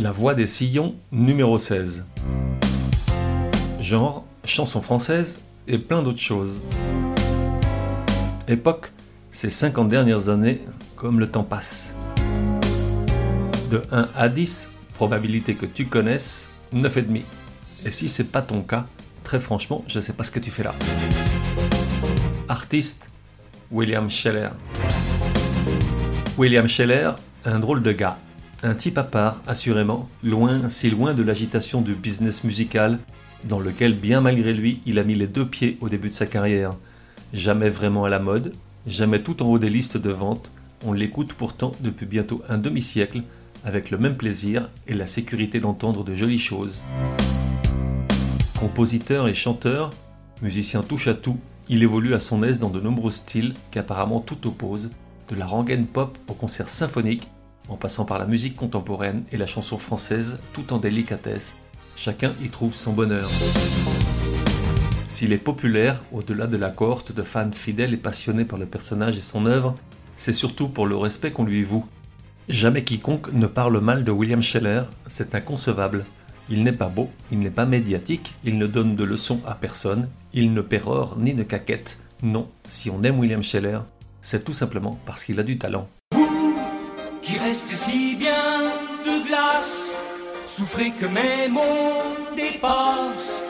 La voix des sillons numéro 16. Genre, chanson française et plein d'autres choses. Époque, ces 50 dernières années, comme le temps passe. De 1 à 10, probabilité que tu connaisses, 9,5. Et si c'est pas ton cas, très franchement, je sais pas ce que tu fais là. Artiste, William Scheller. William Scheller, un drôle de gars un type à part, assurément, loin, si loin de l'agitation du business musical, dans lequel, bien malgré lui, il a mis les deux pieds au début de sa carrière. Jamais vraiment à la mode, jamais tout en haut des listes de vente, on l'écoute pourtant depuis bientôt un demi-siècle, avec le même plaisir et la sécurité d'entendre de jolies choses. Compositeur et chanteur, musicien touche à tout, il évolue à son aise dans de nombreux styles qu'apparemment tout oppose, de la rengaine pop au concert symphonique en passant par la musique contemporaine et la chanson française tout en délicatesse. Chacun y trouve son bonheur. S'il est populaire, au-delà de la cohorte de fans fidèles et passionnés par le personnage et son œuvre, c'est surtout pour le respect qu'on lui voue. Jamais quiconque ne parle mal de William Scheller, c'est inconcevable. Il n'est pas beau, il n'est pas médiatique, il ne donne de leçons à personne, il ne pérore ni ne caquette. Non, si on aime William Scheller, c'est tout simplement parce qu'il a du talent qui reste si bien de glace. Souffrez que mes mots dépassent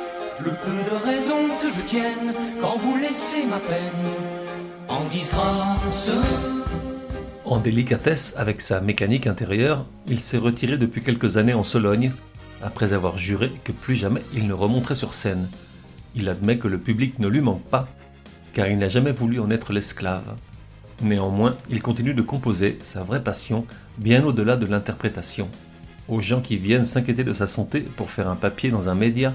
le peu de raison que je tienne quand vous laissez ma peine en disgrâce. En délicatesse avec sa mécanique intérieure, il s'est retiré depuis quelques années en Sologne, après avoir juré que plus jamais il ne remonterait sur scène. Il admet que le public ne lui manque pas, car il n'a jamais voulu en être l'esclave. Néanmoins, il continue de composer, sa vraie passion, bien au-delà de l'interprétation. Aux gens qui viennent s'inquiéter de sa santé pour faire un papier dans un média,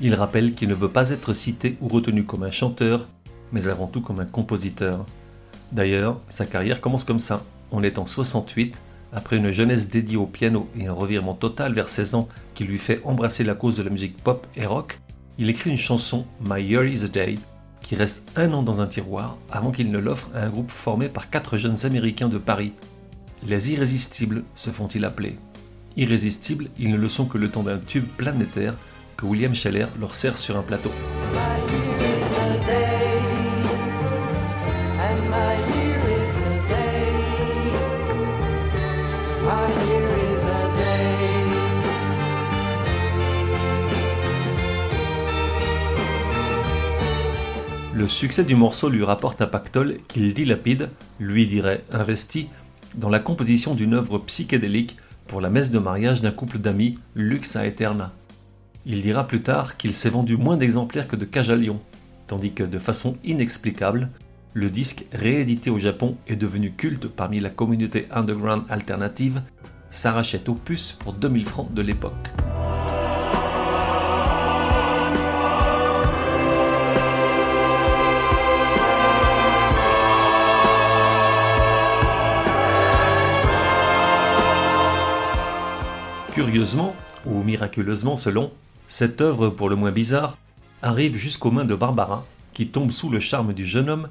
il rappelle qu'il ne veut pas être cité ou retenu comme un chanteur, mais avant tout comme un compositeur. D'ailleurs, sa carrière commence comme ça. On est en 68, après une jeunesse dédiée au piano et un revirement total vers 16 ans qui lui fait embrasser la cause de la musique pop et rock, il écrit une chanson, My Year is a Day, qui reste un an dans un tiroir avant qu'il ne l'offre à un groupe formé par quatre jeunes Américains de Paris. Les irrésistibles se font-ils appeler. Irrésistibles, ils ne le sont que le temps d'un tube planétaire que William Scheller leur sert sur un plateau. Le succès du morceau lui rapporte un pactole qu'il dilapide, lui dirait investi, dans la composition d'une œuvre psychédélique pour la messe de mariage d'un couple d'amis, Lux Aeterna. Il dira plus tard qu'il s'est vendu moins d'exemplaires que de cage à lion, tandis que de façon inexplicable, le disque réédité au Japon est devenu culte parmi la communauté underground alternative, s'arrachait au puce pour 2000 francs de l'époque. Curieusement, ou miraculeusement selon, cette œuvre pour le moins bizarre arrive jusqu'aux mains de Barbara, qui tombe sous le charme du jeune homme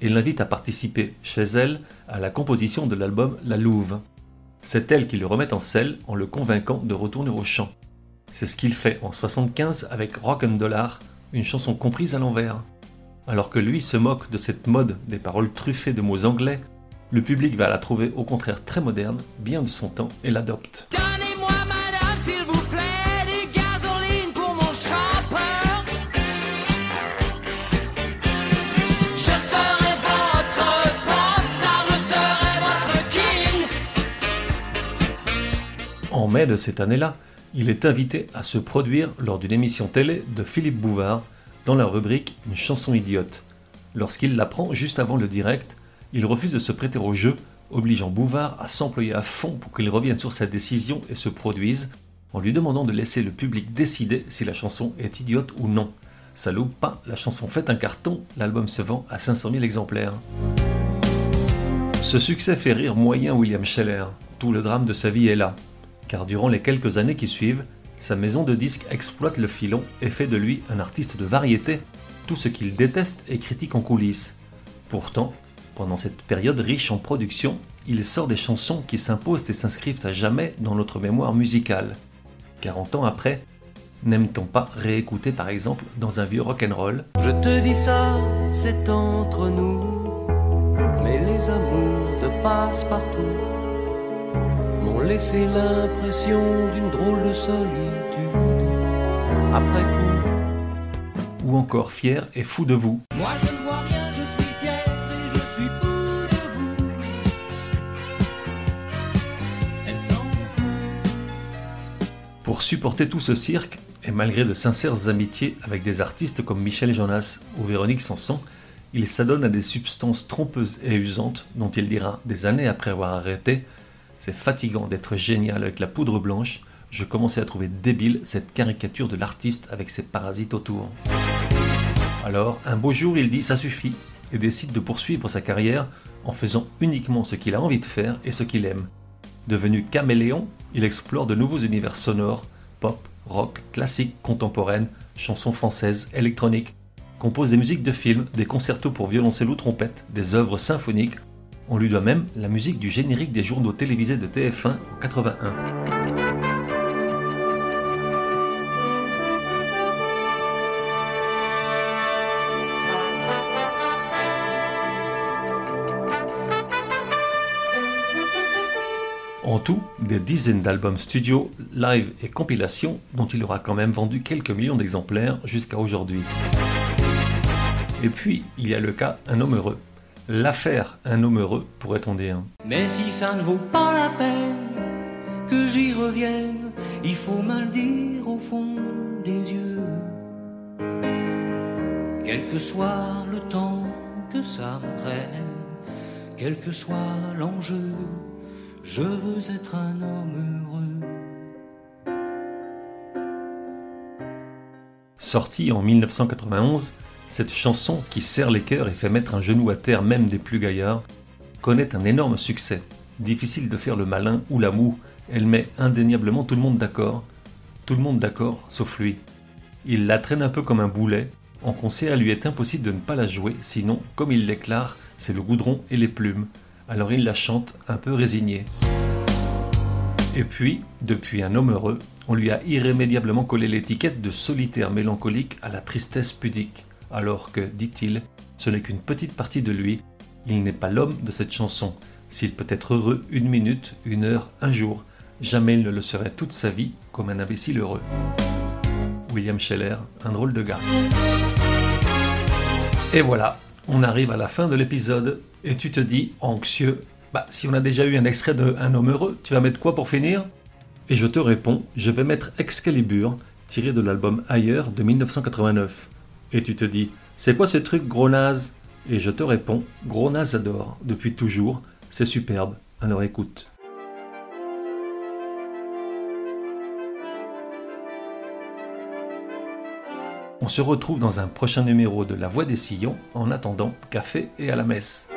et l'invite à participer chez elle à la composition de l'album La Louve. C'est elle qui le remet en selle en le convainquant de retourner au chant. C'est ce qu'il fait en 75 avec Rock and Dollar, une chanson comprise à l'envers. Alors que lui se moque de cette mode des paroles truffées de mots anglais, le public va la trouver au contraire très moderne, bien de son temps et l'adopte. Mai de cette année-là, il est invité à se produire lors d'une émission télé de Philippe Bouvard dans la rubrique Une chanson idiote. Lorsqu'il l'apprend juste avant le direct, il refuse de se prêter au jeu obligeant Bouvard à s'employer à fond pour qu'il revienne sur sa décision et se produise, en lui demandant de laisser le public décider si la chanson est idiote ou non. Ça loupe pas, la chanson fait un carton, l'album se vend à 500 000 exemplaires. Ce succès fait rire moyen William Scheller. Tout le drame de sa vie est là. Car durant les quelques années qui suivent, sa maison de disques exploite le filon et fait de lui un artiste de variété, tout ce qu'il déteste et critique en coulisses. Pourtant, pendant cette période riche en production, il sort des chansons qui s'imposent et s'inscrivent à jamais dans notre mémoire musicale. 40 ans après, n'aime-t-on pas réécouter par exemple dans un vieux rock'n'roll? Je te dis ça, c'est entre nous, mais les amours de passe-partout laissé l'impression d'une drôle de solitude après coup. Ou encore fier et fou de vous Moi je ne vois rien, je suis fier et je suis fou de vous. Elle s'en fout. Pour supporter tout ce cirque, et malgré de sincères amitiés avec des artistes comme Michel Jonas ou Véronique Sanson, il s'adonne à des substances trompeuses et usantes dont il dira des années après avoir arrêté C'est fatigant d'être génial avec la poudre blanche, je commençais à trouver débile cette caricature de l'artiste avec ses parasites autour. Alors, un beau jour, il dit ça suffit et décide de poursuivre sa carrière en faisant uniquement ce qu'il a envie de faire et ce qu'il aime. Devenu caméléon, il explore de nouveaux univers sonores, pop, rock, classique, contemporaine, chansons françaises, électroniques, compose des musiques de films, des concertos pour violoncelle ou trompette, des œuvres symphoniques. On lui doit même la musique du générique des journaux télévisés de TF1 en 81. En tout, des dizaines d'albums studio, live et compilations dont il aura quand même vendu quelques millions d'exemplaires jusqu'à aujourd'hui. Et puis, il y a le cas Un homme heureux. L'affaire Un homme heureux, pourrait-on dire. Mais si ça ne vaut pas la peine que j'y revienne, il faut mal dire au fond des yeux. Quel que soit le temps que ça me prenne, quel que soit l'enjeu, je veux être un homme heureux. Sortie en 1991, cette chanson qui serre les cœurs et fait mettre un genou à terre même des plus gaillards connaît un énorme succès. Difficile de faire le malin ou la moue, elle met indéniablement tout le monde d'accord. Tout le monde d'accord, sauf lui. Il la traîne un peu comme un boulet. En concert, il lui est impossible de ne pas la jouer, sinon, comme il déclare, c'est le goudron et les plumes. Alors il la chante un peu résigné. Et puis, depuis Un homme heureux, on lui a irrémédiablement collé l'étiquette de solitaire mélancolique à la tristesse pudique, alors que, dit-il, ce n'est qu'une petite partie de lui, il n'est pas l'homme de cette chanson. S'il peut être heureux une minute, une heure, un jour, jamais il ne le serait toute sa vie comme un imbécile heureux. William Scheller, un drôle de gars. Et voilà, on arrive à la fin de l'épisode, et tu te dis, anxieux, bah si on a déjà eu un extrait de Un homme heureux, tu vas mettre quoi pour finir? Et je te réponds, je vais mettre Excalibur, tiré de l'album Ailleurs de 1989. Et tu te dis, c'est quoi ce truc gros naze? Et je te réponds, gros naze adore, depuis toujours, c'est superbe, alors écoute. On se retrouve dans un prochain numéro de La Voix des Sillons. En attendant, café et à la messe.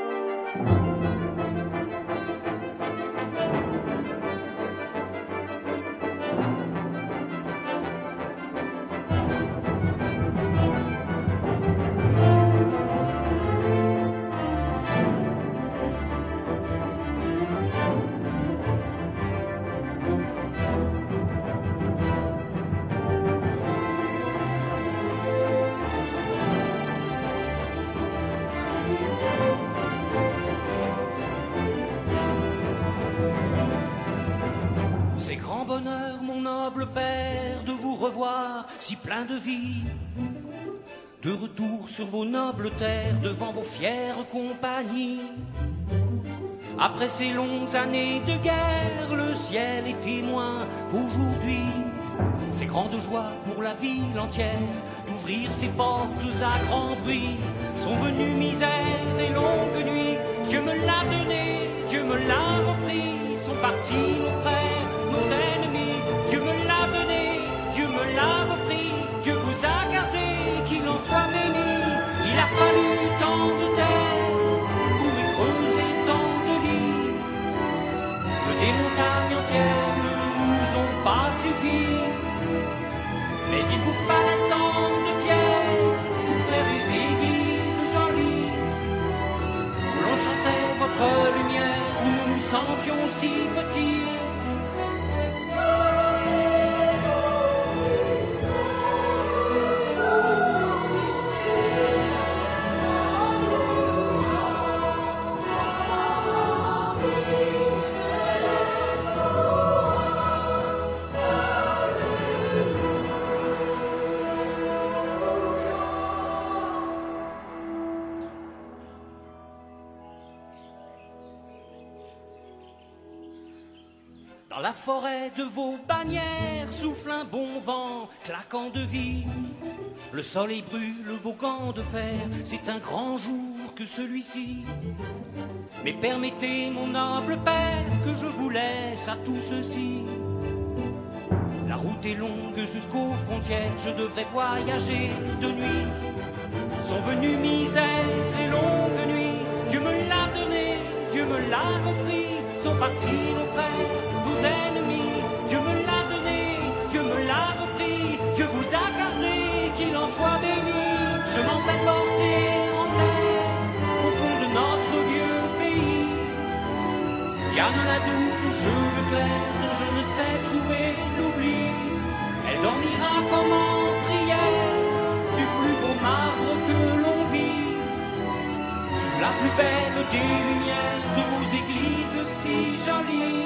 C'est grand bonheur, mon noble père, de vous revoir si plein de vie. De retour sur vos nobles terres, devant vos fières compagnies. Après ces longues années de guerre, le ciel est témoin qu'aujourd'hui, c'est grande joie pour la ville entière d'ouvrir ses portes à grand bruit. Sont venues misère et longues nuits, Dieu me l'a donné, Dieu me l'a sont partis ont pas suffi. Mais il vous fallait tant de pierres pour faire des églises jolies. Où l'on chantait votre lumière, où nous nous sentions si petits. De vos bannières souffle un bon vent, claquant de vie. Le soleil brûle vos gants de fer, c'est un grand jour que celui-ci. Mais permettez, mon noble père, que je vous laisse à tout ceci. La route est longue jusqu'aux frontières, je devrais voyager de nuit. Sont venues misère et longue nuit, Dieu me l'a donné, Dieu me l'a repris. Sont partis nos frères, nos ennemis, la douce cheveux clairs dont je ne sais trouver l'oubli. Elle dormira comme en prière du plus beau marbre que l'on vit. Sous la plus belle des lumières de vos églises si jolies.